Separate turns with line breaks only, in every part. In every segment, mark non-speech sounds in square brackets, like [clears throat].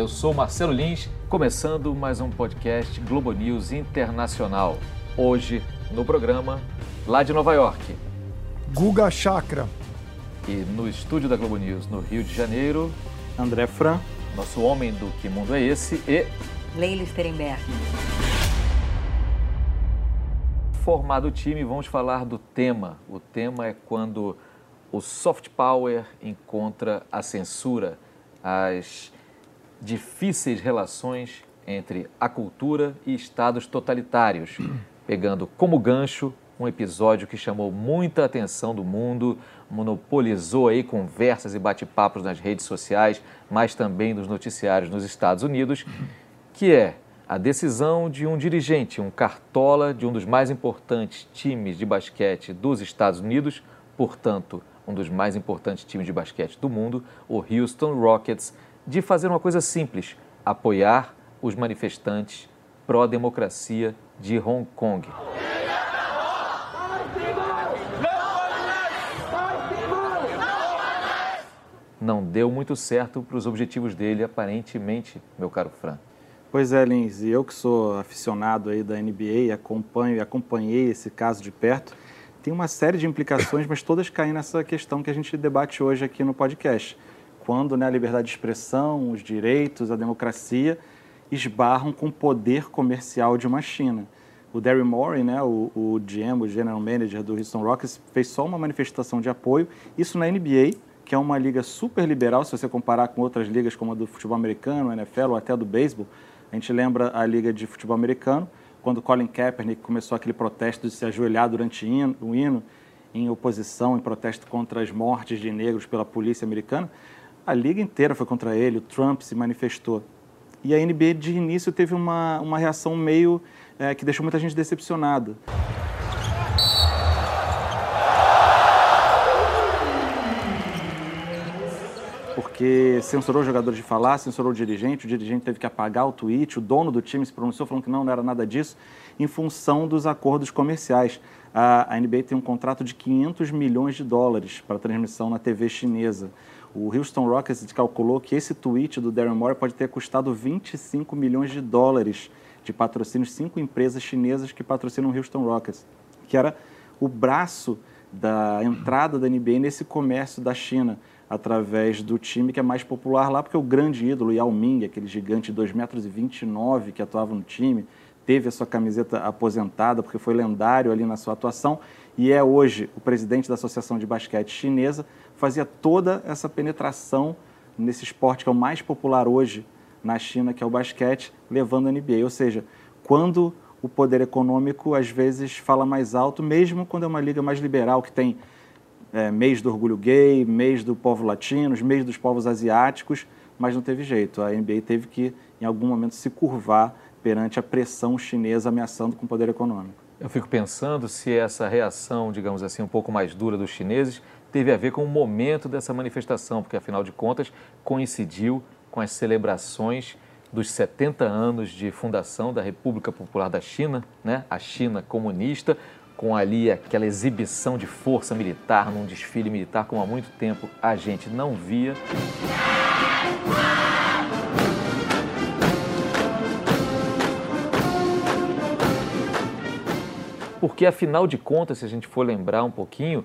Eu sou Marcelo Lins, começando mais um podcast Globo News Internacional. Hoje, no programa, lá de Nova York.
Guga Chakra.
E no estúdio da Globo News, no Rio de Janeiro,
André Fran.
Nosso homem do Que Mundo é Esse e...
Leila Sterenberg.
Formado o time, vamos falar do tema. O tema é quando o soft power encontra a censura, as difíceis relações entre a cultura e estados totalitários, pegando como gancho um episódio que chamou muita atenção do mundo, monopolizou aí conversas e bate-papos nas redes sociais, mas também nos noticiários nos Estados Unidos, que é a decisão de um dirigente, um cartola de um dos mais importantes times de basquete dos Estados Unidos, portanto, um dos mais importantes times de basquete do mundo, o Houston Rockets, de fazer uma coisa simples: apoiar os manifestantes pró-democracia de Hong Kong. Não deu muito certo para os objetivos dele, aparentemente, meu caro Fran.
Pois é, Lins, e eu que sou aficionado aí da NBA, acompanho e acompanhei esse caso de perto, tem uma série de implicações, mas todas caem nessa questão que a gente debate hoje aqui no podcast. Quando né, a liberdade de expressão, os direitos, a democracia esbarram com o poder comercial de uma China. O Darry Morey, né, o, o GM, o General Manager do Houston Rockets, fez só uma manifestação de apoio, isso na NBA, que é uma liga super liberal, se você comparar com outras ligas como a do futebol americano, NFL ou até do beisebol. A gente lembra a liga de futebol americano, quando Colin Kaepernick começou aquele protesto de se ajoelhar durante o hino, em oposição, em protesto contra as mortes de negros pela polícia americana, a liga inteira foi contra ele, o Trump se manifestou. E a NBA, de início, teve uma, uma reação meio é, que deixou muita gente decepcionada. porque censurou jogadores de falar, censurou o dirigente, o dirigente teve que apagar o tweet, o dono do time se pronunciou falando que não, não era nada disso, em função dos acordos comerciais. A, a NBA tem um contrato de 500 milhões de dólares para transmissão na TV chinesa. O Houston Rockets calculou que esse tweet do Darren Moore pode ter custado 25 milhões de dólares de patrocínios, cinco empresas chinesas que patrocinam o Houston Rockets, que era o braço da entrada da NBA nesse comércio da China através do time que é mais popular lá, porque o grande ídolo, Yao Ming, aquele gigante de 2,29 metros que atuava no time, teve a sua camiseta aposentada porque foi lendário ali na sua atuação e é hoje o presidente da Associação de Basquete Chinesa, fazia toda essa penetração nesse esporte que é o mais popular hoje na China, que é o basquete, levando a NBA. Ou seja, quando o poder econômico às vezes fala mais alto, mesmo quando é uma liga mais liberal, que tem é, mês do orgulho gay, mês do povo latino, mês dos povos asiáticos, mas não teve jeito. A NBA teve que, em algum momento, se curvar perante a pressão chinesa ameaçando com o poder econômico.
Eu fico pensando se essa reação, digamos assim, um pouco mais dura dos chineses teve a ver com o momento dessa manifestação, porque afinal de contas coincidiu com as celebrações dos 70 anos de fundação da República Popular da China, né? a China comunista, com ali aquela exibição de força militar num desfile militar como há muito tempo a gente não via. Porque afinal de contas, se a gente for lembrar um pouquinho,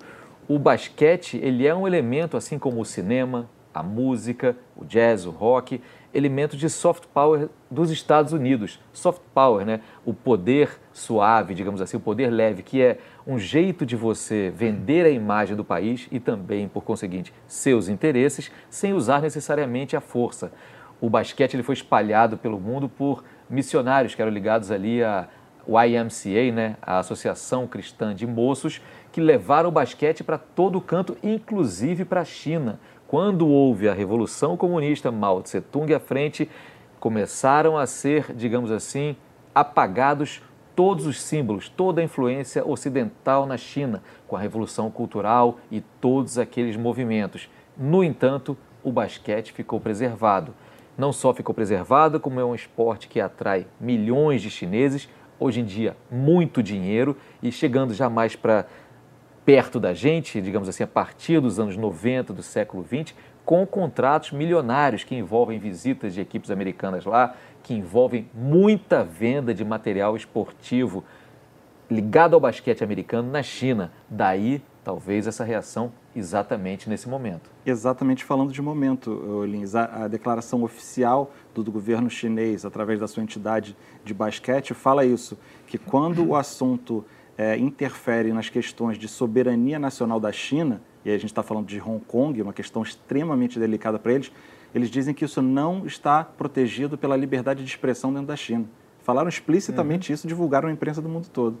o basquete ele é um elemento assim como o cinema, a música, o jazz, o rock, elementos de soft power dos Estados Unidos. Soft power, né? O poder suave, digamos assim, o poder leve, que é um jeito de você vender a imagem do país e também, por conseguinte, seus interesses, sem usar necessariamente a força. O basquete ele foi espalhado pelo mundo por missionários que eram ligados ali a YMCA, né, a Associação Cristã de Moços, que levaram o basquete para todo canto, inclusive para a China. Quando houve a Revolução Comunista, Mao Tse Tung à frente, começaram a ser, digamos assim, apagados todos os símbolos, toda a influência ocidental na China, com a Revolução Cultural e todos aqueles movimentos. No entanto, o basquete ficou preservado. Não só ficou preservado, como é um esporte que atrai milhões de chineses, hoje em dia muito dinheiro e chegando jamais para perto da gente, digamos assim, a partir dos anos 90 do século 20, com contratos milionários que envolvem visitas de equipes americanas lá, que envolvem muita venda de material esportivo ligado ao basquete americano na China. Daí, talvez, essa reação exatamente nesse momento.
Exatamente falando de momento, Lins. A, a declaração oficial do, do, governo chinês, através da sua entidade de basquete, fala isso, que quando o assunto é, interfere nas questões de soberania nacional da China, e aí a gente está falando de Hong Kong, uma questão extremamente delicada para eles, eles dizem que isso não está protegido pela liberdade de expressão dentro da China. Falaram explicitamente uhum. isso, divulgaram na imprensa do mundo todo.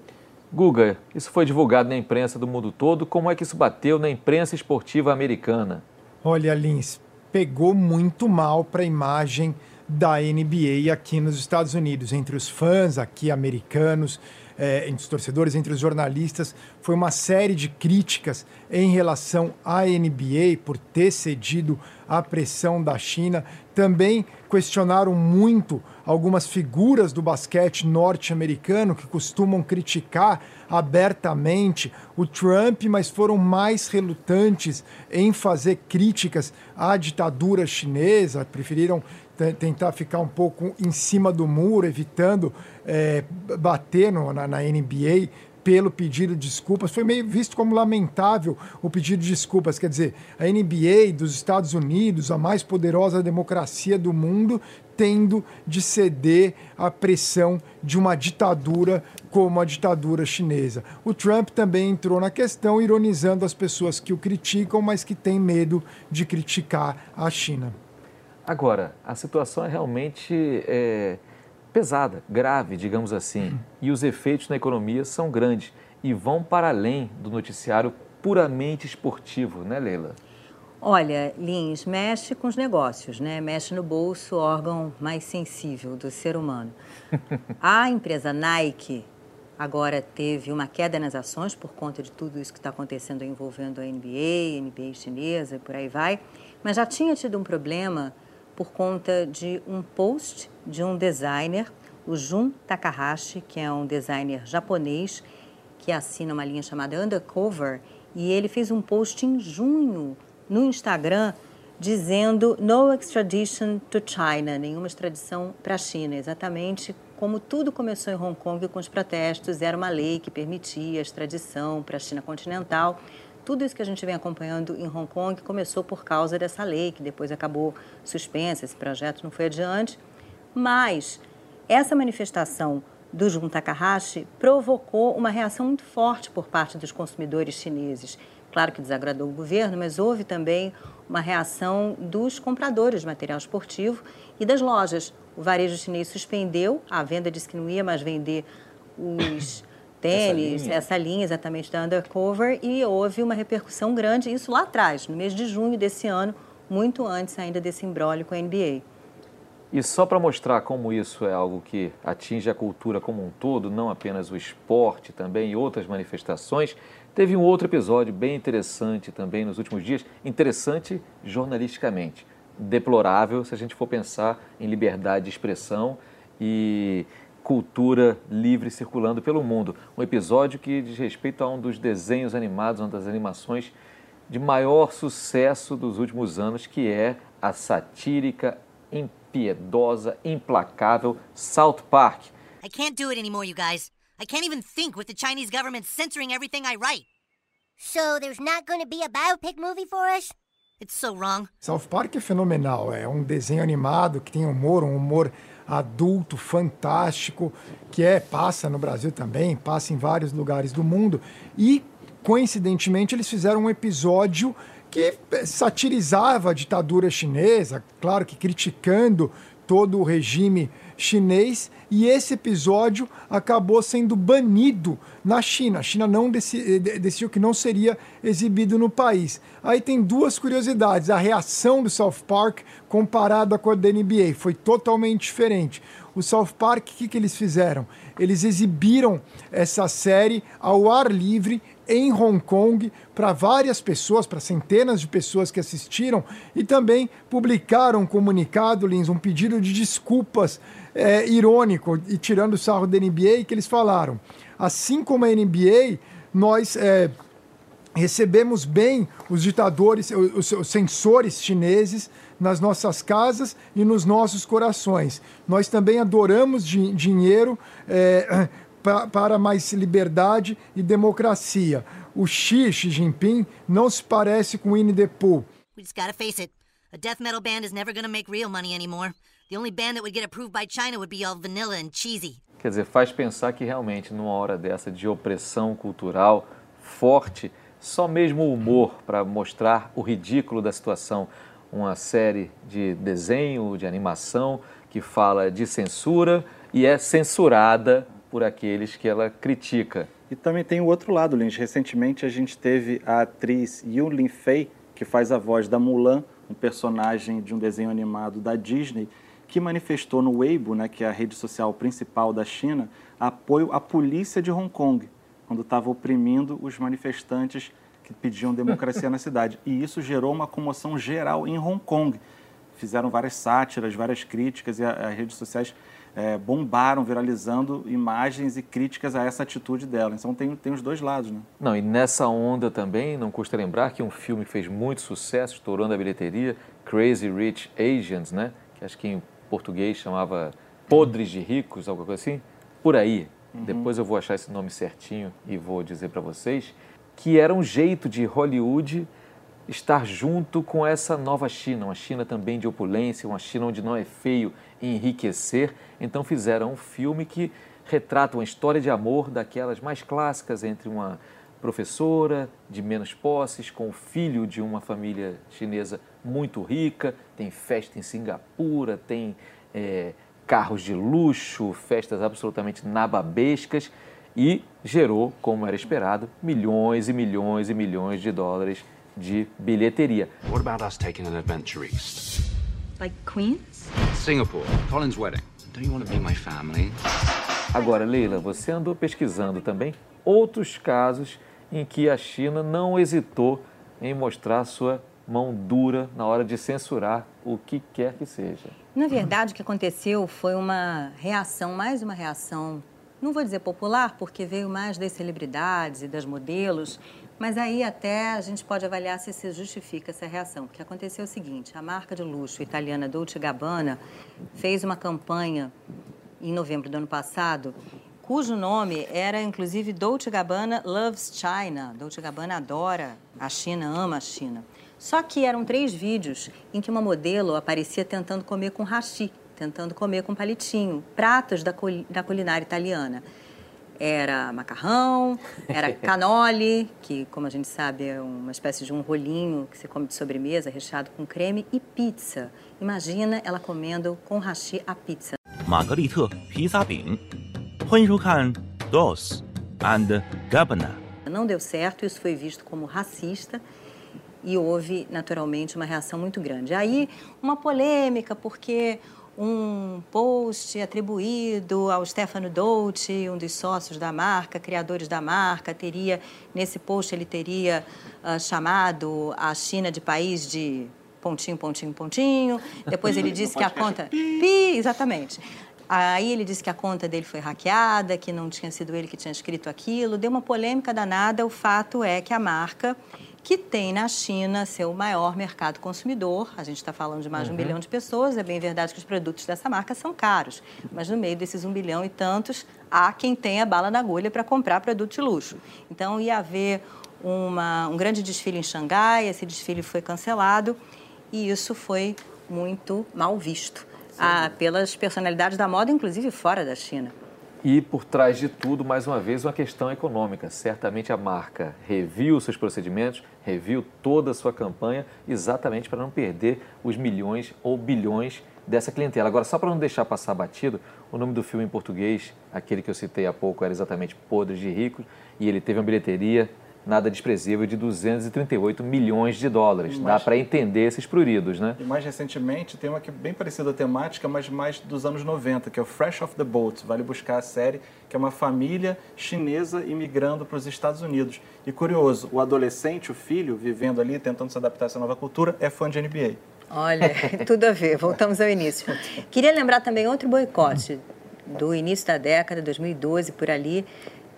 Guga, isso foi divulgado na imprensa do mundo todo. Como é que isso bateu na imprensa esportiva americana?
Olha, Lins, pegou muito mal para a imagem da NBA aqui nos Estados Unidos, entre os fãs aqui americanos é, entre os torcedores, entre os jornalistas. Foi uma série de críticas em relação à NBA por ter cedido à pressão da China. Também questionaram muito algumas figuras do basquete norte-americano que costumam criticar abertamente o Trump, mas foram mais relutantes em fazer críticas à ditadura chinesa, preferiram tentar ficar um pouco em cima do muro, evitando é, bater no, na, na NBA pelo pedido de desculpas. Foi meio visto como lamentável o pedido de desculpas. Quer dizer, a NBA dos Estados Unidos, a mais poderosa democracia do mundo, tendo de ceder à pressão de uma ditadura como a ditadura chinesa. O Trump também entrou na questão, ironizando as pessoas que o criticam, mas que têm medo de criticar a China.
Agora, a situação é realmente é, pesada, grave, digamos assim, e os efeitos na economia são grandes e vão para além do noticiário puramente esportivo, né, Leila?
Olha, Lins, mexe com os negócios, né? Mexe no bolso, órgão mais sensível do ser humano. [laughs] A empresa Nike agora teve uma queda nas ações por conta de tudo isso que está acontecendo envolvendo a NBA, NBA chinesa e por aí vai, mas já tinha tido um problema por conta de um post de um designer, o Jun Takahashi, que é um designer japonês que assina uma linha chamada Undercover, e ele fez um post em junho no Instagram dizendo no extradition to China, nenhuma extradição para a China, exatamente como tudo começou em Hong Kong com os protestos, era uma lei que permitia a extradição para a China continental. Tudo isso que a gente vem acompanhando em Hong Kong começou por causa dessa lei, que depois acabou suspensa, esse projeto não foi adiante. Mas essa manifestação do Jun Takahashi provocou uma reação muito forte por parte dos consumidores chineses. Claro que desagradou o governo, mas houve também uma reação dos compradores de material esportivo e das lojas. O varejo chinês suspendeu, a venda disse que não ia mais vender os [coughs] tênis, essa linha. essa linha. exatamente da Undercover, e houve uma repercussão grande, isso lá atrás, no mês de junho desse ano, muito antes ainda desse embrólio com a NBA.
E só para mostrar como isso é algo que atinge a cultura como um todo, não apenas o esporte também e outras manifestações, teve um outro episódio bem interessante também nos últimos dias, interessante jornalisticamente, deplorável se a gente for pensar em liberdade de expressão e cultura livre circulando pelo mundo. Um episódio que diz respeito a um dos desenhos animados, uma das animações de maior sucesso dos últimos anos, que é a satírica, impiedosa, implacável South Park. I can't do it anymore, you guys. I can't even think with the Chinese government censoring everything I write.
So there's not going to be a biopic movie for us? It's so wrong. South Park é fenomenal, é um desenho animado que tem humor, um humor adulto fantástico, que é passa no Brasil também, passa em vários lugares do mundo. E, coincidentemente, eles fizeram um episódio que satirizava a ditadura chinesa, claro que criticando todo o regime chinês e esse episódio acabou sendo banido na China. A China não decidiu que não seria exibido no país. Aí tem duas curiosidades. A reação do South Park comparada com a da NBA foi totalmente diferente. O South Park, o que, que eles fizeram? Eles exibiram essa série ao ar livre em Hong Kong para várias pessoas, para centenas de pessoas que assistiram e também publicaram um comunicado, Lins, um pedido de desculpas é, irônico e tirando o sarro da NBA que eles falaram. Assim como a NBA, nós é, recebemos bem os ditadores, os, os censores chineses nas nossas casas e nos nossos corações. Nós também adoramos di dinheiro é, pra, para mais liberdade e democracia. O Xi, Xi Jinping, não se parece com Winnie the Pooh. We just gotta face it. A death metal band is never gonna make real money anymore. The only band that would get approved by China would be all vanilla and cheesy.
Quer dizer, faz pensar que realmente numa hora dessa de opressão cultural forte, só mesmo o humor para mostrar o ridículo da situação. Uma série de desenho, de animação, que fala de censura e é censurada por aqueles que ela critica.
E também tem o outro lado, Lins. Recentemente a gente teve a atriz Yu Lin Fei, que faz a voz da Mulan, um personagem de um desenho animado da Disney, que manifestou no Weibo, né, que é a rede social principal da China, apoio à polícia de Hong Kong, quando estava oprimindo os manifestantes que pediam democracia na cidade. E isso gerou uma comoção geral em Hong Kong. Fizeram várias sátiras, várias críticas, e as redes sociais é, bombaram, viralizando imagens e críticas a essa atitude dela. Então tem, tem os dois lados, né?
Não, e nessa onda também, não custa lembrar que um filme que fez muito sucesso, estourando a bilheteria, Crazy Rich Asians, né? Que acho que em português chamava Podres de Ricos, alguma coisa assim. Por aí. Uhum. Depois eu vou achar esse nome certinho e vou dizer para vocês que era um jeito de Hollywood estar junto com essa nova China, uma China também de opulência, uma China onde não é feio enriquecer. Então fizeram um filme que retrata uma história de amor daquelas mais clássicas entre uma professora de menos posses com o filho de uma família chinesa muito rica, tem festa em Singapura, tem é, carros de luxo, festas absolutamente nababescas e gerou, como era esperado, milhões e milhões e milhões de dólares de bilheteria. What about us taking an adventure east? Like Queens? Singapore, Colin's wedding. Don't you want to be my family? Agora, Leila, você andou pesquisando também outros casos em que a China não hesitou em mostrar sua mão dura na hora de censurar o que quer que seja.
Na verdade, o que aconteceu foi uma reação, mais uma reação, não vou dizer popular, porque veio mais das celebridades e das modelos, mas aí até a gente pode avaliar se se justifica essa reação. Porque aconteceu o seguinte, a marca de luxo italiana Dolce Gabbana fez uma campanha em novembro do ano passado cujo nome era inclusive Dolce Gabbana Loves China. Dolce Gabbana adora a China, ama a China. Só que eram três vídeos em que uma modelo aparecia tentando comer com hashi, tentando comer com palitinho, pratos da, da culinária italiana era macarrão, era [laughs] canole, que, como a gente sabe, é uma espécie de um rolinho que você come de sobremesa, recheado com creme, e pizza. Imagina ela comendo com hashi a pizza. Margarita Pizza Bing. Dos and Gabbana. Não deu certo, isso foi visto como racista e houve, naturalmente, uma reação muito grande. Aí, uma polêmica, porque um post atribuído ao Stefano Dolce, um dos sócios da marca, criadores da marca, teria, nesse post ele teria uh, chamado a China de país de pontinho, pontinho, pontinho. Depois ele [laughs] disse que a conta... Pi, exatamente. Aí ele disse que a conta dele foi hackeada, que não tinha sido ele que tinha escrito aquilo. Deu uma polêmica danada. O fato é que a marca, que tem na China seu maior mercado consumidor, a gente está falando de mais uhum. de um bilhão de pessoas, é bem verdade que os produtos dessa marca são caros, mas no meio desses um bilhão e tantos, há quem tenha bala na agulha para comprar produto de luxo. Então ia haver uma, um grande desfile em Xangai, esse desfile foi cancelado e isso foi muito mal visto a, pelas personalidades da moda, inclusive fora da China.
E por trás de tudo, mais uma vez, uma questão econômica. Certamente a marca reviu seus procedimentos, reviu toda a sua campanha, exatamente para não perder os milhões ou bilhões dessa clientela. Agora, só para não deixar passar batido, o nome do filme em português, aquele que eu citei há pouco, era exatamente Podres de Ricos, e ele teve uma bilheteria nada desprezível de 238 milhões de dólares. Dá para entender esses pruridos, né?
E mais recentemente tem uma que é bem parecida a temática, mas mais dos anos 90, que é o Fresh Off the Boat. Vale buscar a série, que é uma família chinesa imigrando para os Estados Unidos. E curioso, o adolescente, o filho, vivendo ali, tentando se adaptar a essa nova cultura, é fã de NBA.
Olha, [laughs] tudo a ver. Voltamos ao início. Queria lembrar também outro boicote do início da década, 2012, por ali,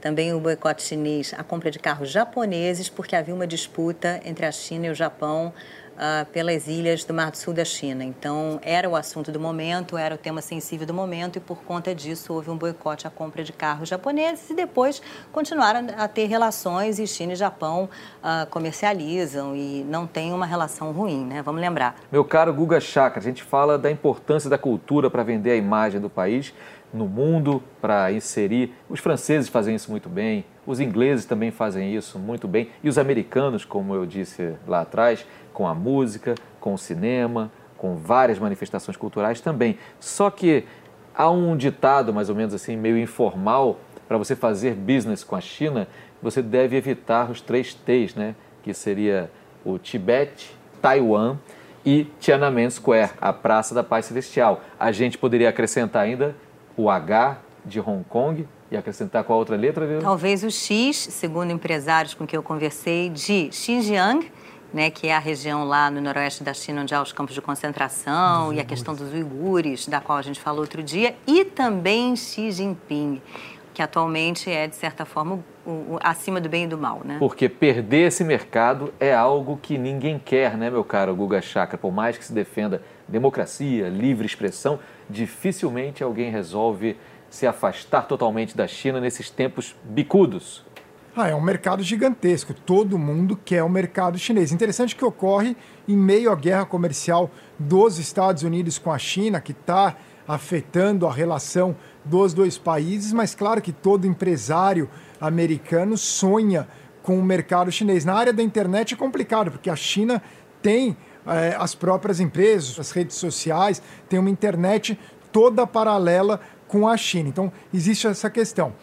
também o boicote chinês à compra de carros japoneses, porque havia uma disputa entre a China e o Japão uh, pelas ilhas do Mar do Sul da China. Então, era o assunto do momento, era o tema sensível do momento e, por conta disso, houve um boicote à compra de carros japoneses e depois continuaram a ter relações e China e Japão uh, comercializam e não tem uma relação ruim, né? Vamos lembrar.
Meu caro Guga Chakra, a gente fala da importância da cultura para vender a imagem do país no mundo para inserir. Os franceses fazem isso muito bem, os ingleses também fazem isso muito bem, e os americanos, como eu disse lá atrás, com a música, com o cinema, com várias manifestações culturais também. Só que há um ditado, mais ou menos assim, meio informal, para você fazer business com a China, você deve evitar os três T's, né? que seria o Tibete, Taiwan e Tiananmen Square, a Praça da Paz Celestial. A gente poderia acrescentar ainda o H de Hong Kong e acrescentar qual outra letra? Viu?
Talvez o X, segundo empresários com quem eu conversei, de Xinjiang, né, que é a região lá no noroeste da China onde há os campos de concentração e a questão dos uigures, da qual a gente falou outro dia, e também Xi Jinping, que atualmente é, de certa forma, o, o, acima do bem e do mal. Né?
Porque perder esse mercado é algo que ninguém quer, né, meu caro Guga Chakra? Por mais que se defenda democracia, livre expressão, dificilmente alguém resolve se afastar totalmente da China nesses tempos bicudos.
Ah, é um mercado gigantesco. Todo mundo quer o mercado chinês. Interessante que ocorre em meio à guerra comercial dos Estados Unidos com a China, que está afetando a relação dos dois países, mas claro que todo empresário americano sonha com o mercado chinês. Na área da internet é complicado, porque a China tem as próprias empresas, as redes sociais, tem uma internet toda paralela com a China. Então, existe essa questão.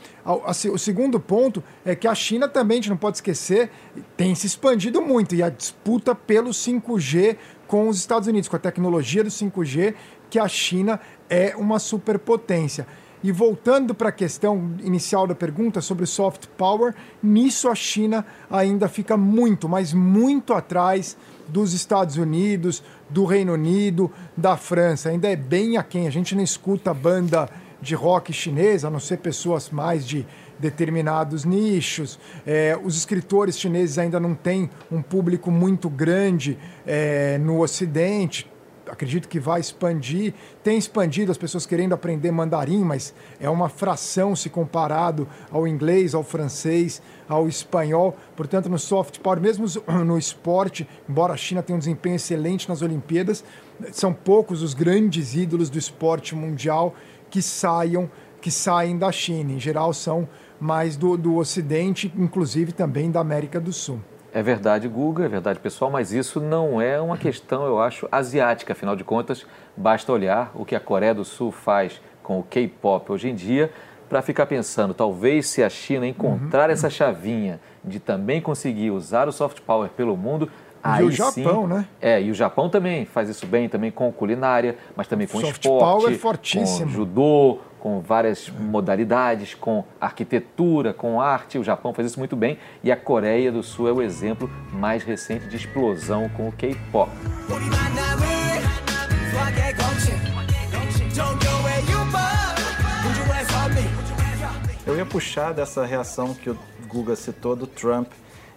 O segundo ponto é que a China também, a gente não pode esquecer, tem se expandido muito e a disputa pelo 5G com os Estados Unidos, com a tecnologia do 5G, que a China é uma superpotência. E voltando para a questão inicial da pergunta sobre soft power, nisso a China ainda fica muito, mas muito atrás dos Estados Unidos, do Reino Unido, da França. Ainda é bem aquém. A gente não escuta banda de rock chinesa, a não ser pessoas mais de determinados nichos. É, os escritores chineses ainda não têm um público muito grande é, no Ocidente acredito que vai expandir. Tem expandido as pessoas querendo aprender mandarim, mas é uma fração se comparado ao inglês, ao francês, ao espanhol. Portanto, no soft power, mesmo [clears throat] no esporte, embora a China tenha um desempenho excelente nas Olimpíadas, são poucos os grandes ídolos do esporte mundial que saiam que saem da China. Em geral, são mais do, do Ocidente, inclusive também da América do Sul.
É verdade, Guga, é verdade, pessoal, mas isso não é uma questão, eu acho, asiática. Afinal de contas, basta olhar o que a Coreia do Sul faz com o K-pop hoje em dia para ficar pensando, talvez se a China encontrar uhum. essa chavinha de também conseguir usar o soft power pelo mundo,
Aí e o Japão, sim, né?
É, e o Japão também faz isso bem, também com culinária, mas também com
Soft
esporte,
power é fortíssimo.
com judô, com várias modalidades, com arquitetura, com arte. O Japão faz isso muito bem e a Coreia do Sul é o exemplo mais recente de explosão com o K-pop.
Eu ia puxar dessa reação que o Guga citou do Trump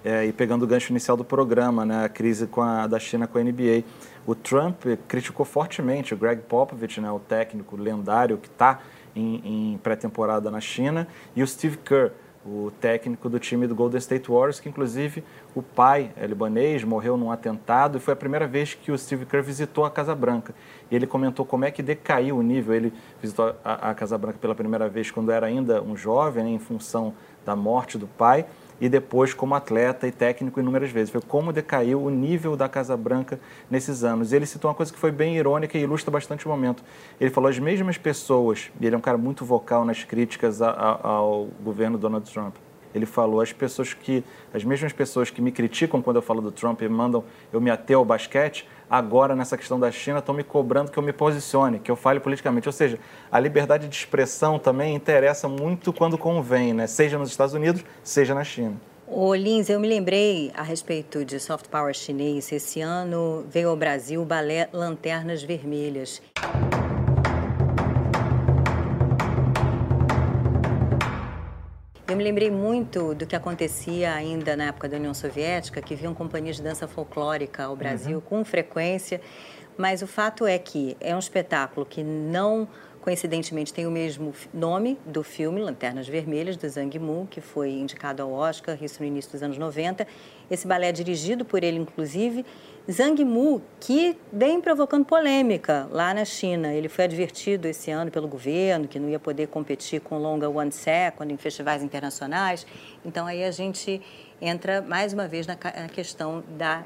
é, e pegando o gancho inicial do programa, né, a crise com a, da China com a NBA. O Trump criticou fortemente o Greg Popovich, né, o técnico lendário que está em, em pré-temporada na China, e o Steve Kerr, o técnico do time do Golden State Warriors, que inclusive o pai é libanês, morreu num atentado e foi a primeira vez que o Steve Kerr visitou a Casa Branca. E ele comentou como é que decaiu o nível. Ele visitou a, a Casa Branca pela primeira vez quando era ainda um jovem, né, em função da morte do pai e depois como atleta e técnico inúmeras vezes. Foi como decaiu o nível da Casa Branca nesses anos. E ele citou uma coisa que foi bem irônica e ilustra bastante o momento. Ele falou as mesmas pessoas, e ele é um cara muito vocal nas críticas a, a, ao governo Donald Trump. Ele falou as pessoas que as mesmas pessoas que me criticam quando eu falo do Trump e mandam eu me ater ao basquete, agora nessa questão da China estão me cobrando que eu me posicione, que eu fale politicamente. Ou seja, a liberdade de expressão também interessa muito quando convém, né? seja nos Estados Unidos, seja na China.
Ô Lins, eu me lembrei a respeito de soft power chinês. Esse ano veio ao Brasil o balé Lanternas Vermelhas. Eu me lembrei muito do que acontecia ainda na época da União Soviética, que vinham companhias de dança folclórica ao Brasil uhum. com frequência. Mas o fato é que é um espetáculo que não coincidentemente tem o mesmo nome do filme Lanternas Vermelhas, do Zhang Mu, que foi indicado ao Oscar, isso no início dos anos 90. Esse balé é dirigido por ele, inclusive, Zhang Mu, que vem provocando polêmica lá na China. Ele foi advertido esse ano pelo governo que não ia poder competir com longa One Second em festivais internacionais. Então aí a gente entra mais uma vez na, questão da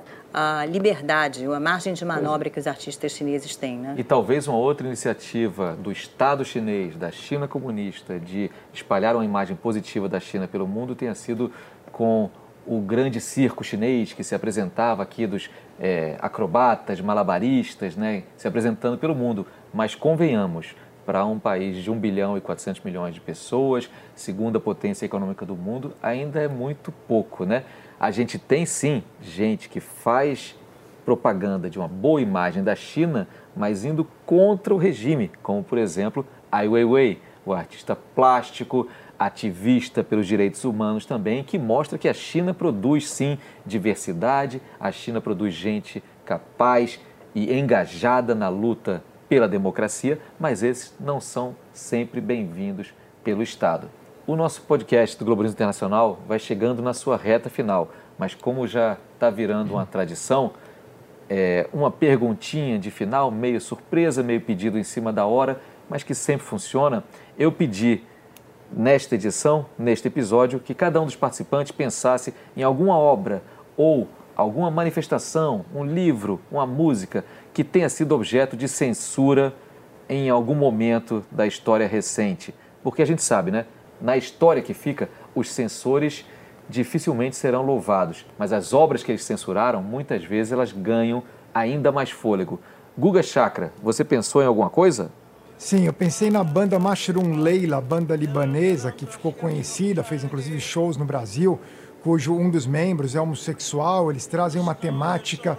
liberdade, a margem de manobra que os artistas chineses têm. Né?
E talvez uma outra iniciativa do Estado chinês, da China comunista, de espalhar uma imagem positiva da China pelo mundo tenha sido com o grande circo chinês que se apresentava aqui dos é, acrobatas, malabaristas, né, se apresentando pelo mundo. Mas convenhamos, para um país de 1 bilhão e 400 milhões de pessoas, segunda potência econômica do mundo, ainda é muito pouco, né? A gente tem sim gente que faz propaganda de uma boa imagem da China, mas indo contra o regime, como por exemplo Ai Weiwei, o artista plástico, ativista pelos direitos humanos também, que mostra que a China produz sim diversidade, a China produz gente capaz e engajada na luta pela democracia, mas esses não são sempre bem-vindos pelo Estado. O nosso podcast do Globalismo Internacional vai chegando na sua reta final, mas como já está virando uma tradição, é uma perguntinha de final, meio surpresa, meio pedido em cima da hora, mas que sempre funciona. Eu pedi nesta edição, neste episódio, que cada um dos participantes pensasse em alguma obra ou alguma manifestação, um livro, uma música que tenha sido objeto de censura em algum momento da história recente. Porque a gente sabe, né? Na história que fica, os censores dificilmente serão louvados, mas as obras que eles censuraram, muitas vezes elas ganham ainda mais fôlego. Guga Chakra, você pensou em alguma coisa?
Sim, eu pensei na banda Mashroom Leila, banda libanesa que ficou conhecida, fez inclusive shows no Brasil, cujo um dos membros é homossexual. Eles trazem uma temática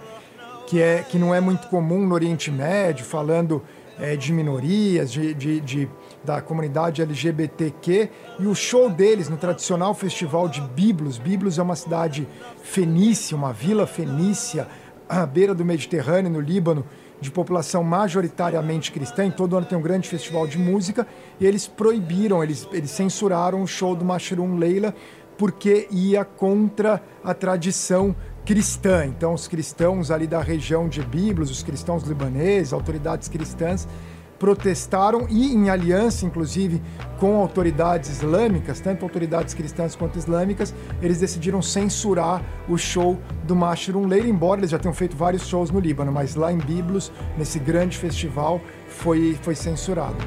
que, é, que não é muito comum no Oriente Médio, falando é, de minorias, de, de, de, da comunidade LGBTQ. E o show deles no tradicional festival de Biblos. Biblos é uma cidade fenícia, uma vila fenícia, à beira do Mediterrâneo, no Líbano de população majoritariamente cristã. Em todo ano tem um grande festival de música e eles proibiram, eles, eles censuraram o show do Mashroom Leila porque ia contra a tradição cristã. Então, os cristãos ali da região de Biblos, os cristãos libaneses, autoridades cristãs, protestaram e em aliança, inclusive, com autoridades islâmicas, tanto autoridades cristãs quanto islâmicas, eles decidiram censurar o show do Mashroom Leila, embora eles já tenham feito vários shows no Líbano, mas lá em Biblos, nesse grande festival, foi, foi censurado.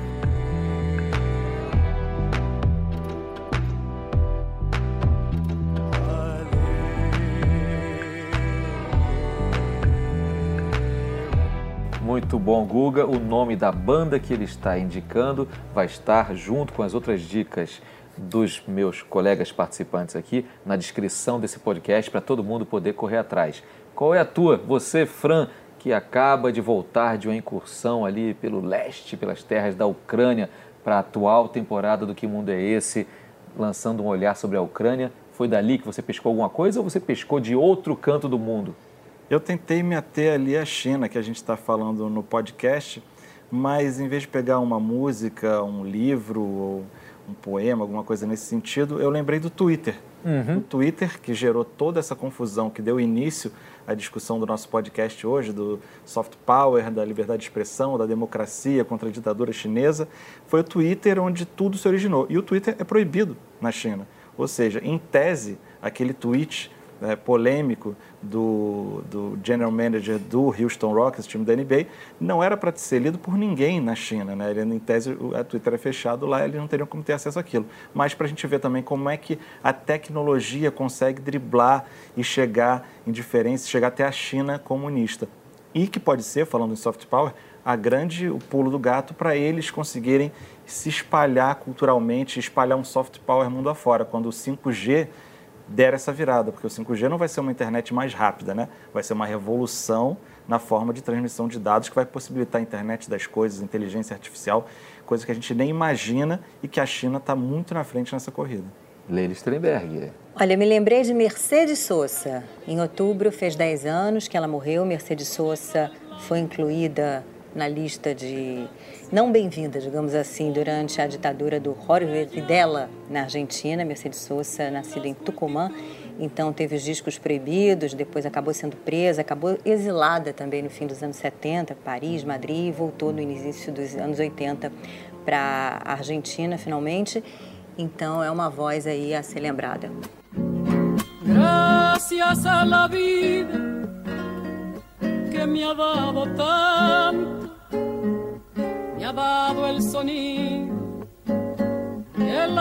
Muito bom, Guga. O nome da banda que ele está indicando vai estar junto com as outras dicas dos meus colegas participantes aqui na descrição desse podcast para todo mundo poder correr atrás. Qual é a tua? Você, Fran, que acaba de voltar de uma incursão ali pelo leste, pelas terras da Ucrânia, para a atual temporada do Que Mundo é Esse, lançando um olhar sobre a Ucrânia. Foi dali que você pescou alguma coisa ou você pescou de outro canto do mundo?
Eu tentei me ater ali à China, que a gente está falando no podcast, mas em vez de pegar uma música, um livro ou um poema, alguma coisa nesse sentido, eu lembrei do Twitter. Uhum. O Twitter, que gerou toda essa confusão, que deu início à discussão do nosso podcast hoje, do soft power, da liberdade de expressão, da democracia contra a ditadura chinesa, foi o Twitter onde tudo se originou. E o Twitter é proibido na China. Ou seja, em tese, aquele tweet né, polêmico do, do general manager do Houston Rockets, time da NBA, não era para ser lido por ninguém na China. Né? Ele, em tese, a Twitter é fechado lá, eles não teriam como ter acesso àquilo. Mas para a gente ver também como é que a tecnologia consegue driblar e chegar em diferença, chegar até a China comunista. E que pode ser, falando em soft power, a grande o pulo do gato para eles conseguirem se espalhar culturalmente, espalhar um soft power mundo afora. Quando o 5G der essa virada, porque o 5G não vai ser uma internet mais rápida, né? Vai ser uma revolução na forma de transmissão de dados que vai possibilitar a internet das coisas, inteligência artificial, coisa que a gente nem imagina e que a China está muito na frente nessa corrida.
Leila Strenberg.
Olha, me lembrei de Mercedes Sosa. Em outubro fez 10 anos que ela morreu. Mercedes Sosa foi incluída na lista de não bem-vinda, digamos assim, durante a ditadura do Jorge Videla na Argentina. Mercedes Sosa, nascida em Tucumã, então teve os discos proibidos, depois acabou sendo presa, acabou exilada também no fim dos anos 70, Paris, Madrid, e voltou no início dos anos 80 para a Argentina, finalmente. Então é uma voz aí a ser lembrada. Gracias a la vida que me ha dado tanto, dado el sonido,
el.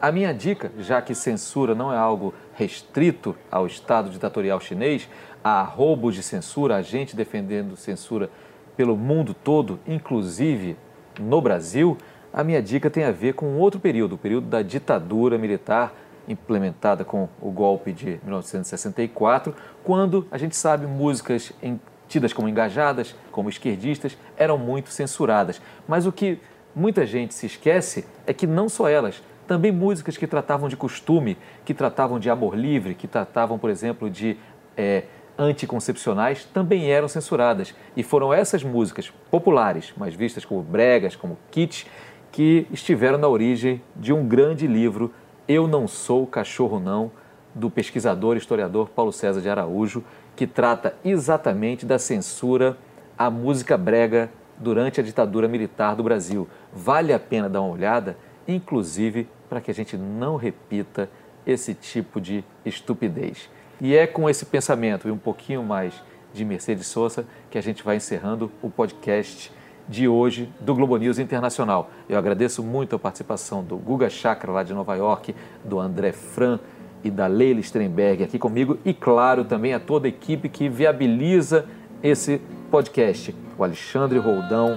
A minha dica, já que censura não é algo restrito ao Estado ditatorial chinês, há roubos de censura, a gente defendendo censura pelo mundo todo, inclusive no Brasil, a minha dica tem a ver com outro período, o período da ditadura militar implementada com o golpe de 1964, quando a gente sabe músicas em, tidas como engajadas, como esquerdistas, eram muito censuradas. Mas o que muita gente se esquece é que não só elas, também músicas que tratavam de costume, que tratavam de amor livre, que tratavam, por exemplo, de é, anticoncepcionais, também eram censuradas. E foram essas músicas populares, mas vistas como bregas, como kits, que estiveram na origem de um grande livro, Eu Não Sou Cachorro Não, do pesquisador e historiador Paulo César de Araújo, que trata exatamente da censura à música brega durante a ditadura militar do Brasil. Vale a pena dar uma olhada, inclusive para que a gente não repita esse tipo de estupidez. E é com esse pensamento e um pouquinho mais de Mercedes Sosa que a gente vai encerrando o podcast de hoje do Globo News Internacional. Eu agradeço muito a participação do Guga Chakra, lá de Nova York, do André Fran e da Leila Strenberg aqui comigo e, claro, também a toda a equipe que viabiliza esse podcast. O Alexandre Roldão,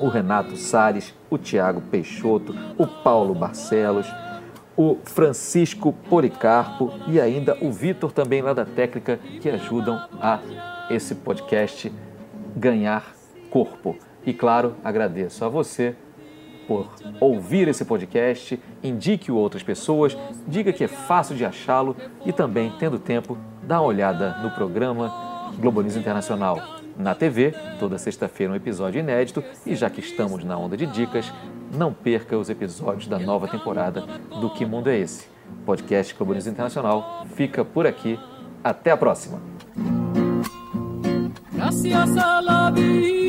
o Renato Salles, o Tiago Peixoto, o Paulo Barcelos, o Francisco Policarpo e ainda o Vitor também lá da técnica que ajudam a esse podcast ganhar corpo. E claro, agradeço a você por ouvir esse podcast, indique-o outras pessoas, diga que é fácil de achá-lo e também, tendo tempo, dá uma olhada no programa Globo News Internacional na TV, toda sexta-feira um episódio inédito e já que estamos na onda de dicas, não perca os episódios da nova temporada do Que Mundo é Esse? Podcast Globo News Internacional fica por aqui. Até a próxima! Gracias a la vida.